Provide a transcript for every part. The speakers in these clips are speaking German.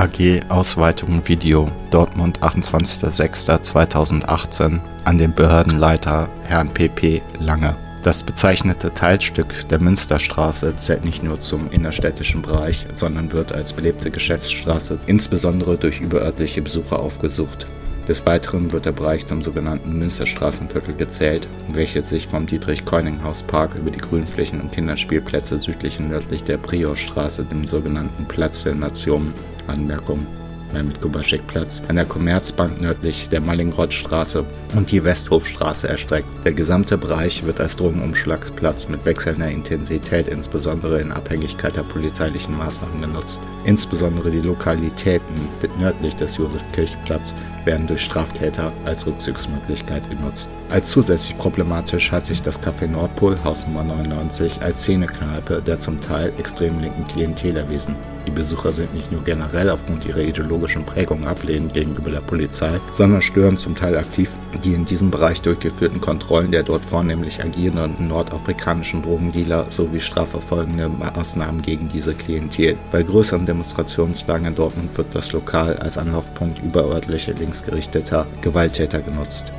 AG Ausweitung Video Dortmund 28.06.2018 an den Behördenleiter Herrn PP Lange. Das bezeichnete Teilstück der Münsterstraße zählt nicht nur zum innerstädtischen Bereich, sondern wird als belebte Geschäftsstraße insbesondere durch überörtliche Besucher aufgesucht. Des Weiteren wird der Bereich zum sogenannten Münsterstraßenviertel gezählt, welches sich vom Dietrich-Keuning-Haus-Park über die Grünflächen und Kinderspielplätze südlich und nördlich der Priorstraße, dem sogenannten Platz der Nationen, Anmerkung mit Gubaschek-Platz, an der Commerzbank nördlich der Mallingrothstraße und die Westhofstraße erstreckt. Der gesamte Bereich wird als Drogenumschlagsplatz mit wechselnder Intensität, insbesondere in Abhängigkeit der polizeilichen Maßnahmen genutzt. Insbesondere die Lokalitäten nördlich des Josef-Kirch-Platz werden durch Straftäter als Rückzugsmöglichkeit genutzt. Als zusätzlich problematisch hat sich das Café Nordpol, Haus Nummer 99, als Szenekneipe der zum Teil extrem linken Klientel erwiesen. Die Besucher sind nicht nur generell aufgrund ihrer ideologischen Prägung ablehnend gegenüber der Polizei, sondern stören zum Teil aktiv die in diesem Bereich durchgeführten Kontrollen der dort vornehmlich agierenden nordafrikanischen Drogendealer sowie strafverfolgende Maßnahmen gegen diese Klientel. Bei größeren Demonstrationslagen in Dortmund wird das Lokal als Anlaufpunkt überörtlicher linksgerichteter Gewalttäter genutzt.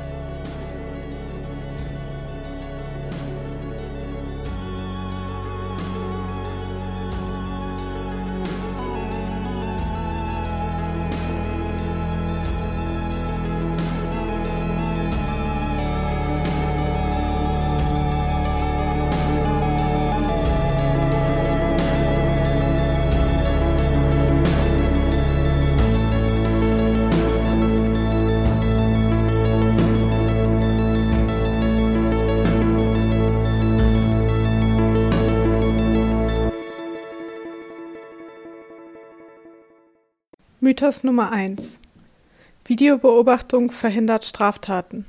Mythos Nummer 1 Videobeobachtung verhindert Straftaten.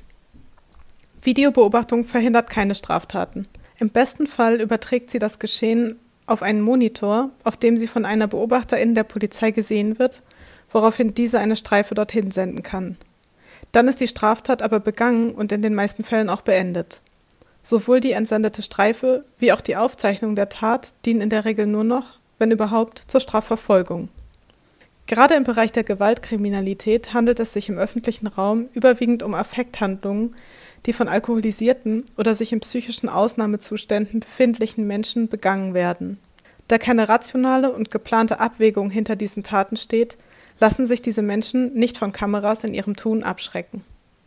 Videobeobachtung verhindert keine Straftaten. Im besten Fall überträgt sie das Geschehen auf einen Monitor, auf dem sie von einer Beobachterin der Polizei gesehen wird, woraufhin diese eine Streife dorthin senden kann. Dann ist die Straftat aber begangen und in den meisten Fällen auch beendet. Sowohl die entsendete Streife wie auch die Aufzeichnung der Tat dienen in der Regel nur noch, wenn überhaupt, zur Strafverfolgung. Gerade im Bereich der Gewaltkriminalität handelt es sich im öffentlichen Raum überwiegend um Affekthandlungen, die von alkoholisierten oder sich in psychischen Ausnahmezuständen befindlichen Menschen begangen werden. Da keine rationale und geplante Abwägung hinter diesen Taten steht, lassen sich diese Menschen nicht von Kameras in ihrem Tun abschrecken.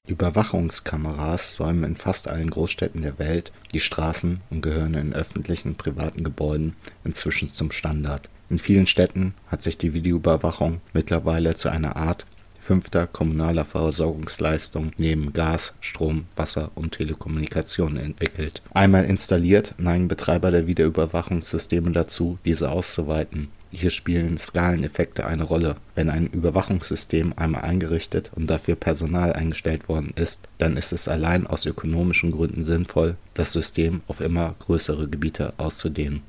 Überwachungskameras säumen in fast allen Großstädten der Welt die Straßen und gehören in öffentlichen und privaten Gebäuden inzwischen zum Standard. In vielen Städten hat sich die Videoüberwachung mittlerweile zu einer Art fünfter kommunaler Versorgungsleistung neben Gas, Strom, Wasser und Telekommunikation entwickelt. Einmal installiert, neigen Betreiber der Videoüberwachungssysteme dazu, diese auszuweiten. Hier spielen Skaleneffekte eine Rolle. Wenn ein Überwachungssystem einmal eingerichtet und dafür Personal eingestellt worden ist, dann ist es allein aus ökonomischen Gründen sinnvoll, das System auf immer größere Gebiete auszudehnen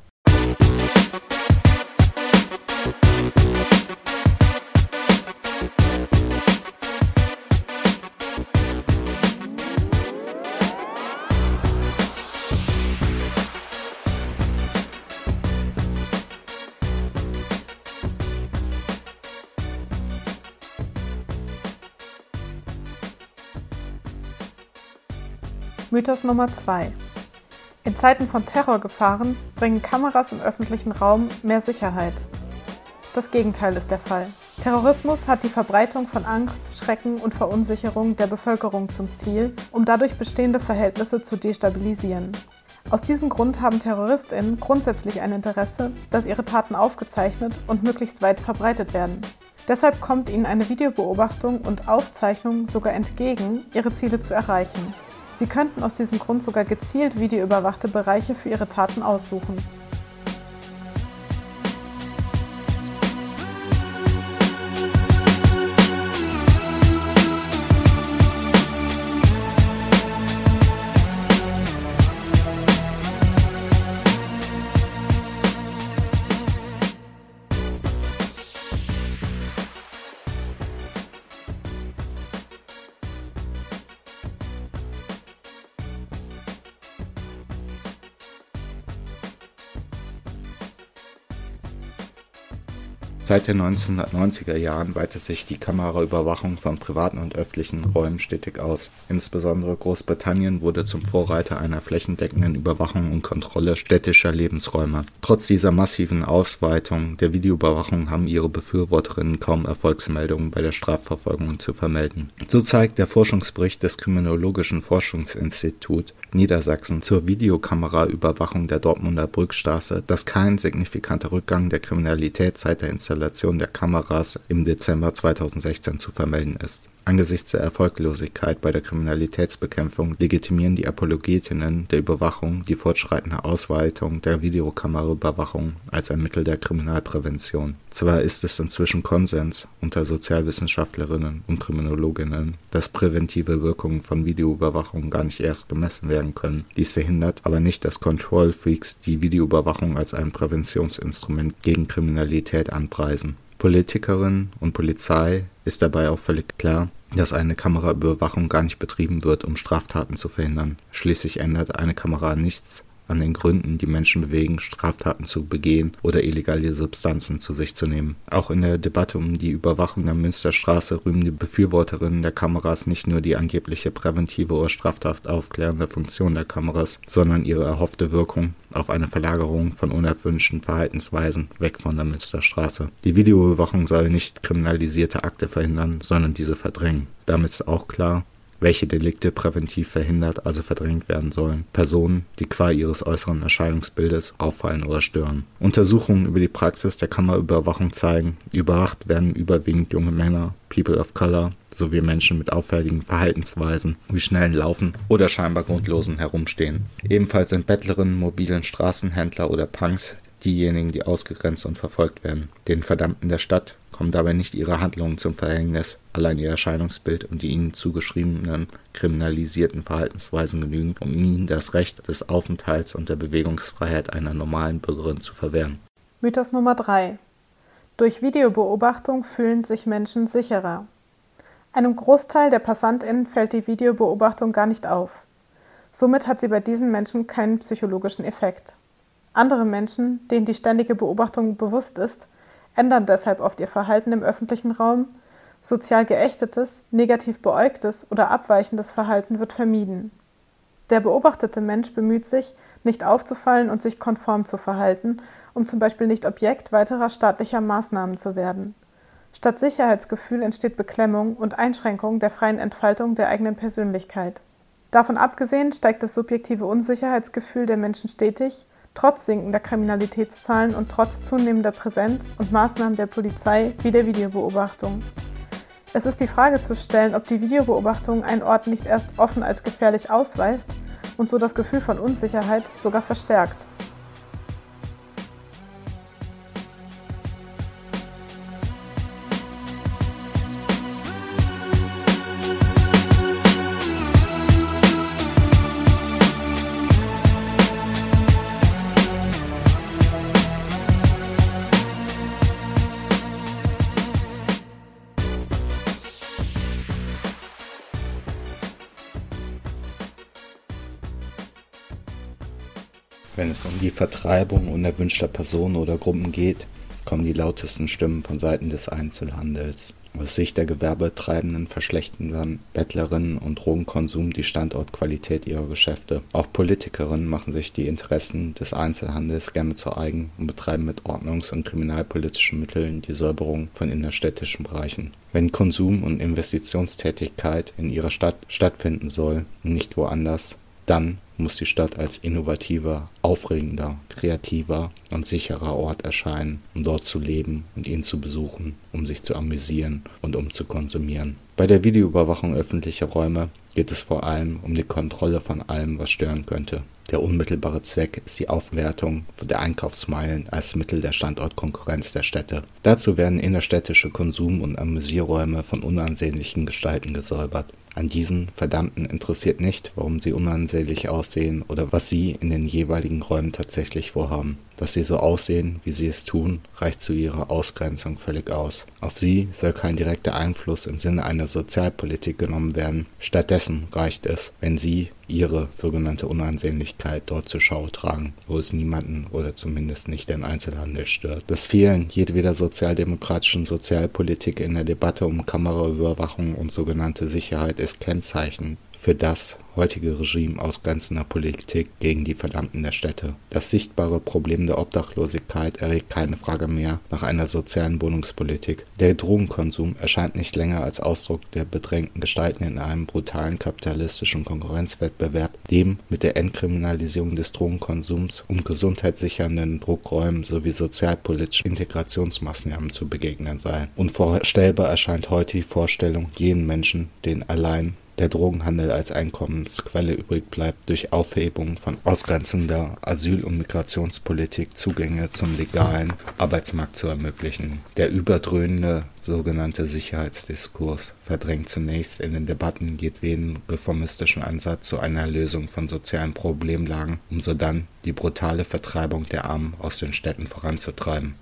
Mythos Nummer 2. In Zeiten von Terrorgefahren bringen Kameras im öffentlichen Raum mehr Sicherheit. Das Gegenteil ist der Fall. Terrorismus hat die Verbreitung von Angst, Schrecken und Verunsicherung der Bevölkerung zum Ziel, um dadurch bestehende Verhältnisse zu destabilisieren. Aus diesem Grund haben Terroristinnen grundsätzlich ein Interesse, dass ihre Taten aufgezeichnet und möglichst weit verbreitet werden. Deshalb kommt ihnen eine Videobeobachtung und Aufzeichnung sogar entgegen, ihre Ziele zu erreichen. Sie könnten aus diesem Grund sogar gezielt videoüberwachte Bereiche für ihre Taten aussuchen. Seit den 1990er Jahren weitet sich die Kameraüberwachung von privaten und öffentlichen Räumen stetig aus. Insbesondere Großbritannien wurde zum Vorreiter einer flächendeckenden Überwachung und Kontrolle städtischer Lebensräume. Trotz dieser massiven Ausweitung der Videoüberwachung haben ihre Befürworterinnen kaum Erfolgsmeldungen bei der Strafverfolgung zu vermelden. So zeigt der Forschungsbericht des Kriminologischen Forschungsinstituts Niedersachsen zur Videokameraüberwachung der Dortmunder Brückstraße, dass kein signifikanter Rückgang der Kriminalität seit der Installation Installation der Kameras im Dezember 2016 zu vermelden ist. Angesichts der Erfolglosigkeit bei der Kriminalitätsbekämpfung legitimieren die Apologetinnen der Überwachung die fortschreitende Ausweitung der Videokameraüberwachung als ein Mittel der Kriminalprävention. Zwar ist es inzwischen Konsens unter Sozialwissenschaftlerinnen und Kriminologinnen, dass präventive Wirkungen von Videoüberwachung gar nicht erst gemessen werden können. Dies verhindert aber nicht, dass Control Freaks die Videoüberwachung als ein Präventionsinstrument gegen Kriminalität anpreisen. Politikerinnen und Polizei ist dabei auch völlig klar, dass eine Kameraüberwachung gar nicht betrieben wird, um Straftaten zu verhindern. Schließlich ändert eine Kamera nichts an den Gründen, die Menschen bewegen, Straftaten zu begehen oder illegale Substanzen zu sich zu nehmen. Auch in der Debatte um die Überwachung der Münsterstraße rühmen die Befürworterinnen der Kameras nicht nur die angebliche präventive oder straftaufklärende Funktion der Kameras, sondern ihre erhoffte Wirkung auf eine Verlagerung von unerwünschten Verhaltensweisen weg von der Münsterstraße. Die Videoüberwachung soll nicht kriminalisierte Akte verhindern, sondern diese verdrängen. Damit ist auch klar, welche Delikte präventiv verhindert, also verdrängt werden sollen. Personen, die qua ihres äußeren Erscheinungsbildes auffallen oder stören. Untersuchungen über die Praxis der Kammerüberwachung zeigen, überwacht werden überwiegend junge Männer, People of Color sowie Menschen mit auffälligen Verhaltensweisen wie schnellen Laufen oder scheinbar grundlosen Herumstehen. Ebenfalls sind Bettlerinnen, mobilen Straßenhändler oder Punks diejenigen, die ausgegrenzt und verfolgt werden. Den Verdammten der Stadt kommen dabei nicht ihre Handlungen zum Verhängnis, allein ihr Erscheinungsbild und die ihnen zugeschriebenen kriminalisierten Verhaltensweisen genügen, um ihnen das Recht des Aufenthalts und der Bewegungsfreiheit einer normalen Bürgerin zu verwehren. Mythos Nummer 3. Durch Videobeobachtung fühlen sich Menschen sicherer. Einem Großteil der PassantInnen fällt die Videobeobachtung gar nicht auf. Somit hat sie bei diesen Menschen keinen psychologischen Effekt. Andere Menschen, denen die ständige Beobachtung bewusst ist, ändern deshalb oft ihr Verhalten im öffentlichen Raum, sozial geächtetes, negativ beäugtes oder abweichendes Verhalten wird vermieden. Der beobachtete Mensch bemüht sich, nicht aufzufallen und sich konform zu verhalten, um zum Beispiel nicht Objekt weiterer staatlicher Maßnahmen zu werden. Statt Sicherheitsgefühl entsteht Beklemmung und Einschränkung der freien Entfaltung der eigenen Persönlichkeit. Davon abgesehen steigt das subjektive Unsicherheitsgefühl der Menschen stetig trotz sinkender Kriminalitätszahlen und trotz zunehmender Präsenz und Maßnahmen der Polizei wie der Videobeobachtung. Es ist die Frage zu stellen, ob die Videobeobachtung einen Ort nicht erst offen als gefährlich ausweist und so das Gefühl von Unsicherheit sogar verstärkt. Vertreibung unerwünschter Personen oder Gruppen geht, kommen die lautesten Stimmen von Seiten des Einzelhandels. Aus Sicht der Gewerbetreibenden verschlechtern Bettlerinnen und Drogenkonsum die Standortqualität ihrer Geschäfte. Auch Politikerinnen machen sich die Interessen des Einzelhandels gerne zu eigen und betreiben mit ordnungs- und kriminalpolitischen Mitteln die Säuberung von innerstädtischen Bereichen. Wenn Konsum- und Investitionstätigkeit in ihrer Stadt stattfinden soll und nicht woanders, dann muss die Stadt als innovativer, aufregender, kreativer und sicherer Ort erscheinen, um dort zu leben und ihn zu besuchen, um sich zu amüsieren und um zu konsumieren. Bei der Videoüberwachung öffentlicher Räume geht es vor allem um die Kontrolle von allem, was stören könnte. Der unmittelbare Zweck ist die Aufwertung der Einkaufsmeilen als Mittel der Standortkonkurrenz der Städte. Dazu werden innerstädtische Konsum- und Amüsierräume von unansehnlichen Gestalten gesäubert. An diesen Verdammten interessiert nicht, warum sie unansehnlich aussehen oder was sie in den jeweiligen Räumen tatsächlich vorhaben. Dass sie so aussehen, wie sie es tun, reicht zu ihrer Ausgrenzung völlig aus. Auf sie soll kein direkter Einfluss im Sinne einer Sozialpolitik genommen werden. Stattdessen reicht es, wenn sie ihre sogenannte Unansehnlichkeit dort zur Schau tragen, wo es niemanden oder zumindest nicht den Einzelhandel stört. Das Fehlen jedweder sozialdemokratischen Sozialpolitik in der Debatte um Kameraüberwachung und sogenannte Sicherheit ist Kennzeichen für das heutige Regime ausgrenzender Politik gegen die Verdammten der Städte. Das sichtbare Problem der Obdachlosigkeit erregt keine Frage mehr nach einer sozialen Wohnungspolitik. Der Drogenkonsum erscheint nicht länger als Ausdruck der bedrängten Gestalten in einem brutalen kapitalistischen Konkurrenzwettbewerb, dem mit der Entkriminalisierung des Drogenkonsums und gesundheitssichernden Druckräumen sowie sozialpolitischen Integrationsmaßnahmen zu begegnen sei. Unvorstellbar erscheint heute die Vorstellung, jenen Menschen, den allein der Drogenhandel als Einkommensquelle übrig bleibt, durch Aufhebung von ausgrenzender Asyl- und Migrationspolitik Zugänge zum legalen Arbeitsmarkt zu ermöglichen. Der überdröhnende sogenannte Sicherheitsdiskurs verdrängt zunächst in den Debatten jedweden reformistischen Ansatz zu einer Lösung von sozialen Problemlagen, um sodann die brutale Vertreibung der Armen aus den Städten voranzutreiben.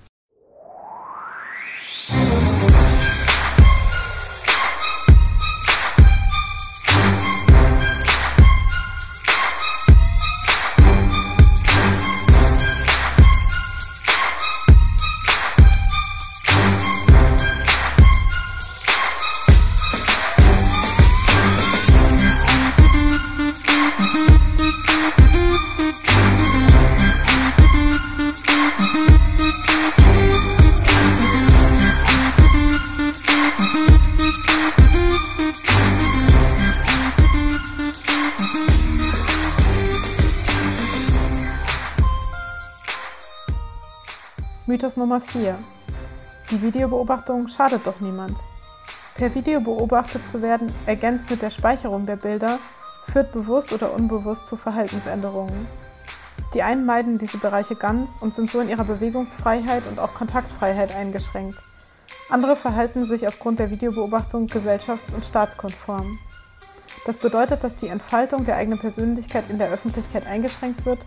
Mythos Nummer 4. Die Videobeobachtung schadet doch niemand. Per Video beobachtet zu werden, ergänzt mit der Speicherung der Bilder, führt bewusst oder unbewusst zu Verhaltensänderungen. Die einen meiden diese Bereiche ganz und sind so in ihrer Bewegungsfreiheit und auch Kontaktfreiheit eingeschränkt. Andere verhalten sich aufgrund der Videobeobachtung gesellschafts- und staatskonform. Das bedeutet, dass die Entfaltung der eigenen Persönlichkeit in der Öffentlichkeit eingeschränkt wird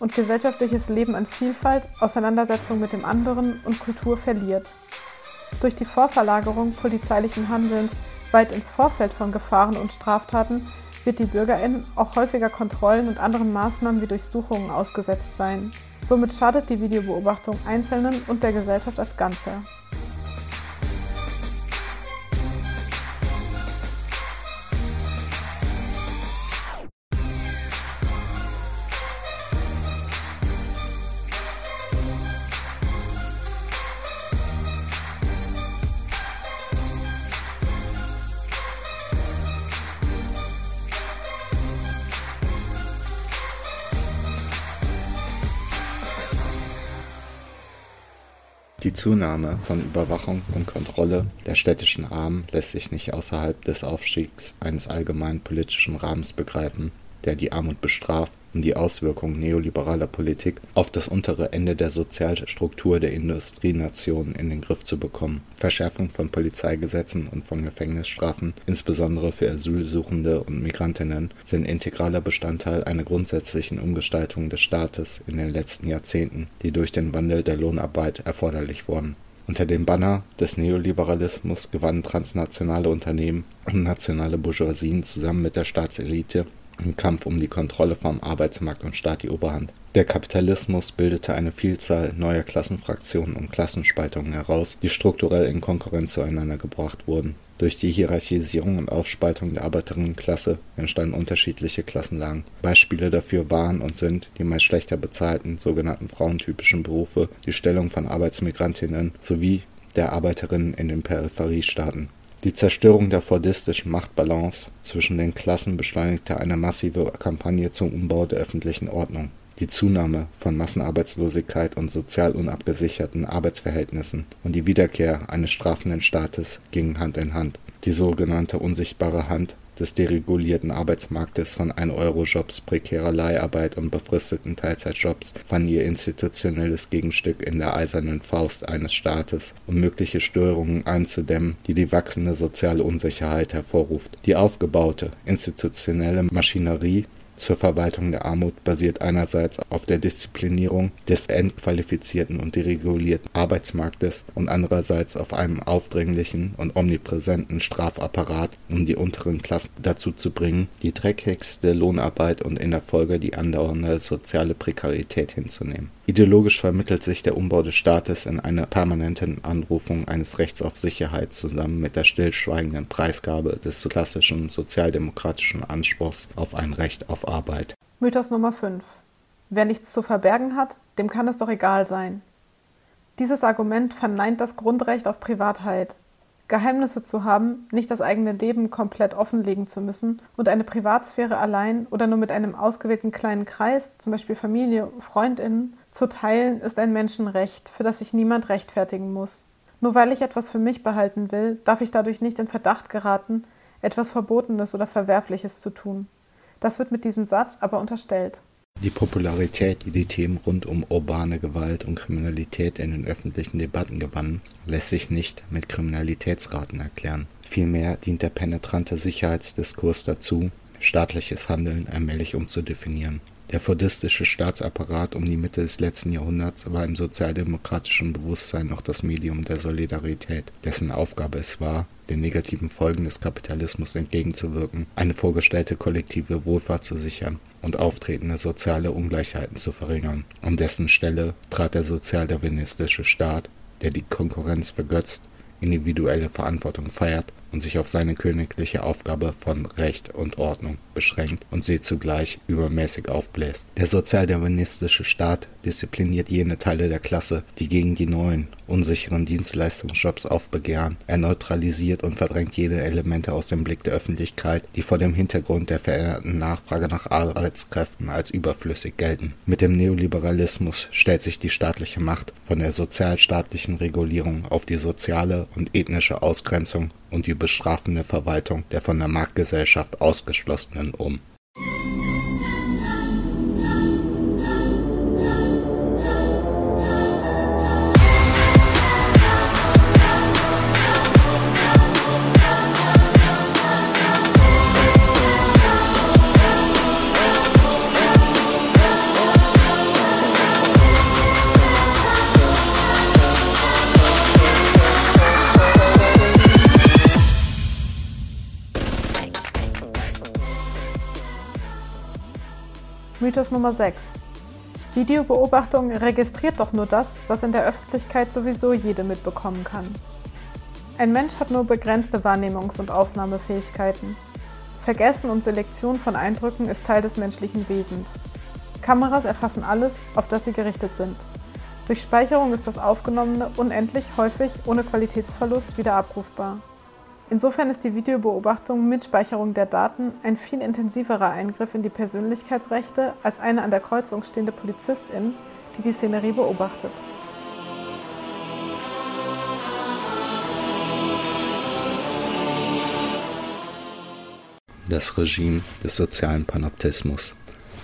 und gesellschaftliches Leben an Vielfalt, Auseinandersetzung mit dem anderen und Kultur verliert. Durch die Vorverlagerung polizeilichen Handelns weit ins Vorfeld von Gefahren und Straftaten wird die Bürgerin auch häufiger Kontrollen und anderen Maßnahmen wie Durchsuchungen ausgesetzt sein. Somit schadet die Videobeobachtung Einzelnen und der Gesellschaft als Ganze. Die Zunahme von Überwachung und Kontrolle der städtischen Armen lässt sich nicht außerhalb des Aufstiegs eines allgemeinen politischen Rahmens begreifen der die Armut bestraft, um die Auswirkungen neoliberaler Politik auf das untere Ende der Sozialstruktur der Industrienationen in den Griff zu bekommen. Verschärfung von Polizeigesetzen und von Gefängnisstrafen, insbesondere für Asylsuchende und Migrantinnen, sind integraler Bestandteil einer grundsätzlichen Umgestaltung des Staates in den letzten Jahrzehnten, die durch den Wandel der Lohnarbeit erforderlich wurden. Unter dem Banner des Neoliberalismus gewannen transnationale Unternehmen und nationale Bourgeoisien zusammen mit der Staatselite im Kampf um die Kontrolle vom Arbeitsmarkt und Staat die Oberhand. Der Kapitalismus bildete eine Vielzahl neuer Klassenfraktionen und Klassenspaltungen heraus, die strukturell in Konkurrenz zueinander gebracht wurden. Durch die Hierarchisierung und Aufspaltung der Arbeiterinnenklasse entstanden unterschiedliche Klassenlagen. Beispiele dafür waren und sind die meist schlechter bezahlten sogenannten frauentypischen Berufe, die Stellung von Arbeitsmigrantinnen sowie der Arbeiterinnen in den Peripheriestaaten die Zerstörung der fordistischen Machtbalance zwischen den Klassen beschleunigte eine massive Kampagne zum Umbau der öffentlichen Ordnung. Die Zunahme von Massenarbeitslosigkeit und sozial unabgesicherten Arbeitsverhältnissen und die Wiederkehr eines strafenden Staates gingen Hand in Hand. Die sogenannte unsichtbare Hand des deregulierten Arbeitsmarktes von 1-Euro-Jobs, prekärer Leiharbeit und befristeten Teilzeitjobs fanden ihr institutionelles Gegenstück in der eisernen Faust eines Staates, um mögliche Störungen einzudämmen, die die wachsende soziale Unsicherheit hervorruft. Die aufgebaute institutionelle Maschinerie zur Verwaltung der Armut basiert einerseits auf der Disziplinierung des entqualifizierten und deregulierten Arbeitsmarktes und andererseits auf einem aufdringlichen und omnipräsenten Strafapparat, um die unteren Klassen dazu zu bringen, die dreckigste Lohnarbeit und in der Folge die andauernde soziale Prekarität hinzunehmen. Ideologisch vermittelt sich der Umbau des Staates in einer permanenten Anrufung eines Rechts auf Sicherheit zusammen mit der stillschweigenden Preisgabe des klassischen sozialdemokratischen Anspruchs auf ein Recht auf Arbeit. Mythos Nummer 5. Wer nichts zu verbergen hat, dem kann es doch egal sein. Dieses Argument verneint das Grundrecht auf Privatheit. Geheimnisse zu haben, nicht das eigene Leben komplett offenlegen zu müssen und eine Privatsphäre allein oder nur mit einem ausgewählten kleinen Kreis, zum Beispiel Familie, Freundinnen, zu teilen, ist ein Menschenrecht, für das sich niemand rechtfertigen muss. Nur weil ich etwas für mich behalten will, darf ich dadurch nicht in Verdacht geraten, etwas Verbotenes oder Verwerfliches zu tun. Das wird mit diesem Satz aber unterstellt. Die Popularität, die die Themen rund um urbane Gewalt und Kriminalität in den öffentlichen Debatten gewannen, lässt sich nicht mit Kriminalitätsraten erklären. Vielmehr dient der penetrante Sicherheitsdiskurs dazu, staatliches Handeln allmählich umzudefinieren. Der fordistische Staatsapparat um die Mitte des letzten Jahrhunderts war im sozialdemokratischen Bewusstsein noch das Medium der Solidarität, dessen Aufgabe es war, den negativen Folgen des Kapitalismus entgegenzuwirken, eine vorgestellte kollektive Wohlfahrt zu sichern und auftretende soziale Ungleichheiten zu verringern. An dessen Stelle trat der sozialdarwinistische Staat, der die Konkurrenz vergötzt, individuelle Verantwortung feiert und sich auf seine königliche Aufgabe von Recht und Ordnung beschränkt und sie zugleich übermäßig aufbläst. Der sozialdarwinistische Staat diszipliniert jene Teile der Klasse, die gegen die neuen, unsicheren Dienstleistungsjobs aufbegehren. Er neutralisiert und verdrängt jene Elemente aus dem Blick der Öffentlichkeit, die vor dem Hintergrund der veränderten Nachfrage nach Arbeitskräften als überflüssig gelten. Mit dem Neoliberalismus stellt sich die staatliche Macht von der sozialstaatlichen Regulierung auf die soziale und ethnische Ausgrenzung und die bestrafende Verwaltung der von der Marktgesellschaft Ausgeschlossenen um. Mythos Nummer 6. Videobeobachtung registriert doch nur das, was in der Öffentlichkeit sowieso jede mitbekommen kann. Ein Mensch hat nur begrenzte Wahrnehmungs- und Aufnahmefähigkeiten. Vergessen und Selektion von Eindrücken ist Teil des menschlichen Wesens. Kameras erfassen alles, auf das sie gerichtet sind. Durch Speicherung ist das Aufgenommene unendlich häufig ohne Qualitätsverlust wieder abrufbar. Insofern ist die Videobeobachtung mit Speicherung der Daten ein viel intensiverer Eingriff in die Persönlichkeitsrechte als eine an der Kreuzung stehende Polizistin, die die Szenerie beobachtet. Das Regime des sozialen Panoptismus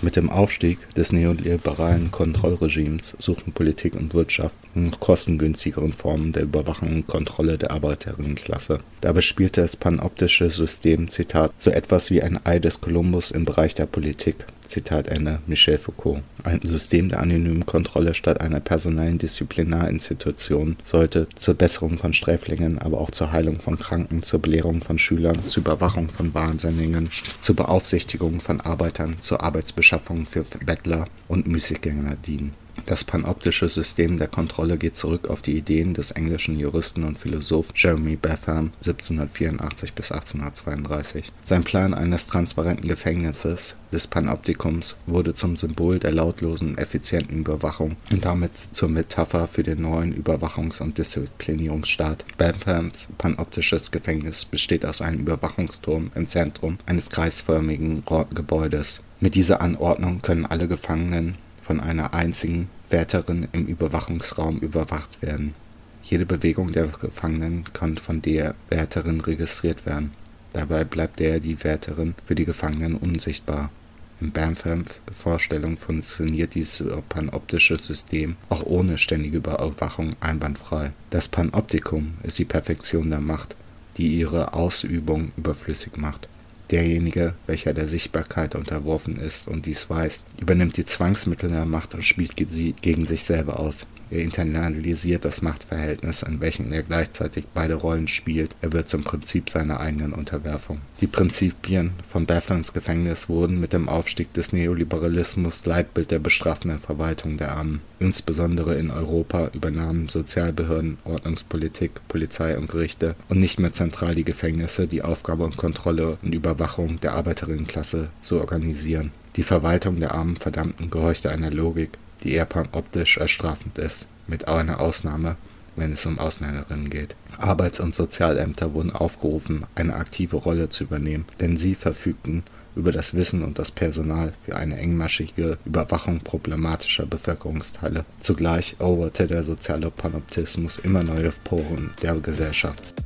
mit dem Aufstieg des neoliberalen Kontrollregimes suchten Politik und Wirtschaft nach kostengünstigeren Formen der Überwachung und Kontrolle der Arbeiterinnenklasse. Dabei spielte das panoptische System Zitat so etwas wie ein Ei des Kolumbus im Bereich der Politik. Zitat Ende Michel Foucault. Ein System der anonymen Kontrolle statt einer personellen Disziplinarinstitution sollte zur Besserung von Sträflingen, aber auch zur Heilung von Kranken, zur Belehrung von Schülern, zur Überwachung von Wahnsinnigen, zur Beaufsichtigung von Arbeitern, zur Arbeitsbeschaffung für Bettler und Müßiggänger dienen. Das panoptische System der Kontrolle geht zurück auf die Ideen des englischen Juristen und Philosoph Jeremy Bentham (1784 – 1832). Sein Plan eines transparenten Gefängnisses, des Panoptikums, wurde zum Symbol der lautlosen, effizienten Überwachung und damit zur Metapher für den neuen Überwachungs und Disziplinierungsstaat. Benthams panoptisches Gefängnis besteht aus einem Überwachungsturm im Zentrum eines kreisförmigen Gebäudes. Mit dieser Anordnung können alle Gefangenen von einer einzigen Wärterin im Überwachungsraum überwacht werden. Jede Bewegung der Gefangenen kann von der Wärterin registriert werden. Dabei bleibt der die Wärterin für die Gefangenen unsichtbar. In Benthams Vorstellung funktioniert dieses panoptische System auch ohne ständige Überwachung einwandfrei. Das Panoptikum ist die Perfektion der Macht, die ihre Ausübung überflüssig macht Derjenige, welcher der Sichtbarkeit unterworfen ist und dies weiß, übernimmt die Zwangsmittel der Macht und spielt sie gegen sich selber aus. Er internalisiert das Machtverhältnis, in welchem er gleichzeitig beide Rollen spielt. Er wird zum Prinzip seiner eigenen Unterwerfung. Die Prinzipien von Bethans Gefängnis wurden mit dem Aufstieg des Neoliberalismus Leitbild der bestrafenden Verwaltung der Armen. Insbesondere in Europa übernahmen Sozialbehörden, Ordnungspolitik, Polizei und Gerichte und nicht mehr zentral die Gefängnisse die Aufgabe und Kontrolle und Überwachung der Arbeiterinnenklasse zu organisieren. Die Verwaltung der armen Verdammten gehorchte einer Logik, die eher optisch als strafend ist, mit einer Ausnahme, wenn es um Ausländerinnen geht. Arbeits- und Sozialämter wurden aufgerufen, eine aktive Rolle zu übernehmen, denn sie verfügten über das Wissen und das Personal für eine engmaschige Überwachung problematischer Bevölkerungsteile. Zugleich eroberte der soziale Panoptismus immer neue Poren der Gesellschaft.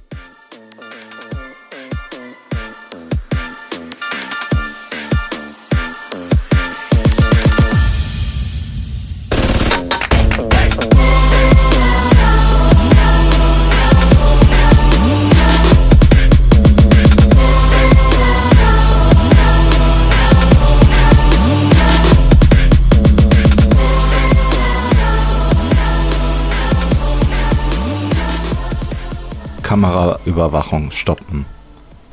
Kameraüberwachung stoppen.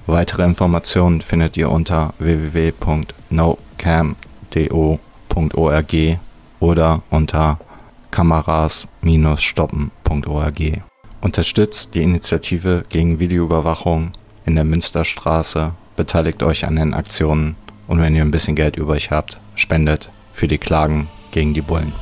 Weitere Informationen findet ihr unter www.nocam.do.org oder unter kameras-stoppen.org. Unterstützt die Initiative gegen Videoüberwachung in der Münsterstraße, beteiligt euch an den Aktionen und wenn ihr ein bisschen Geld übrig habt, spendet für die Klagen gegen die Bullen.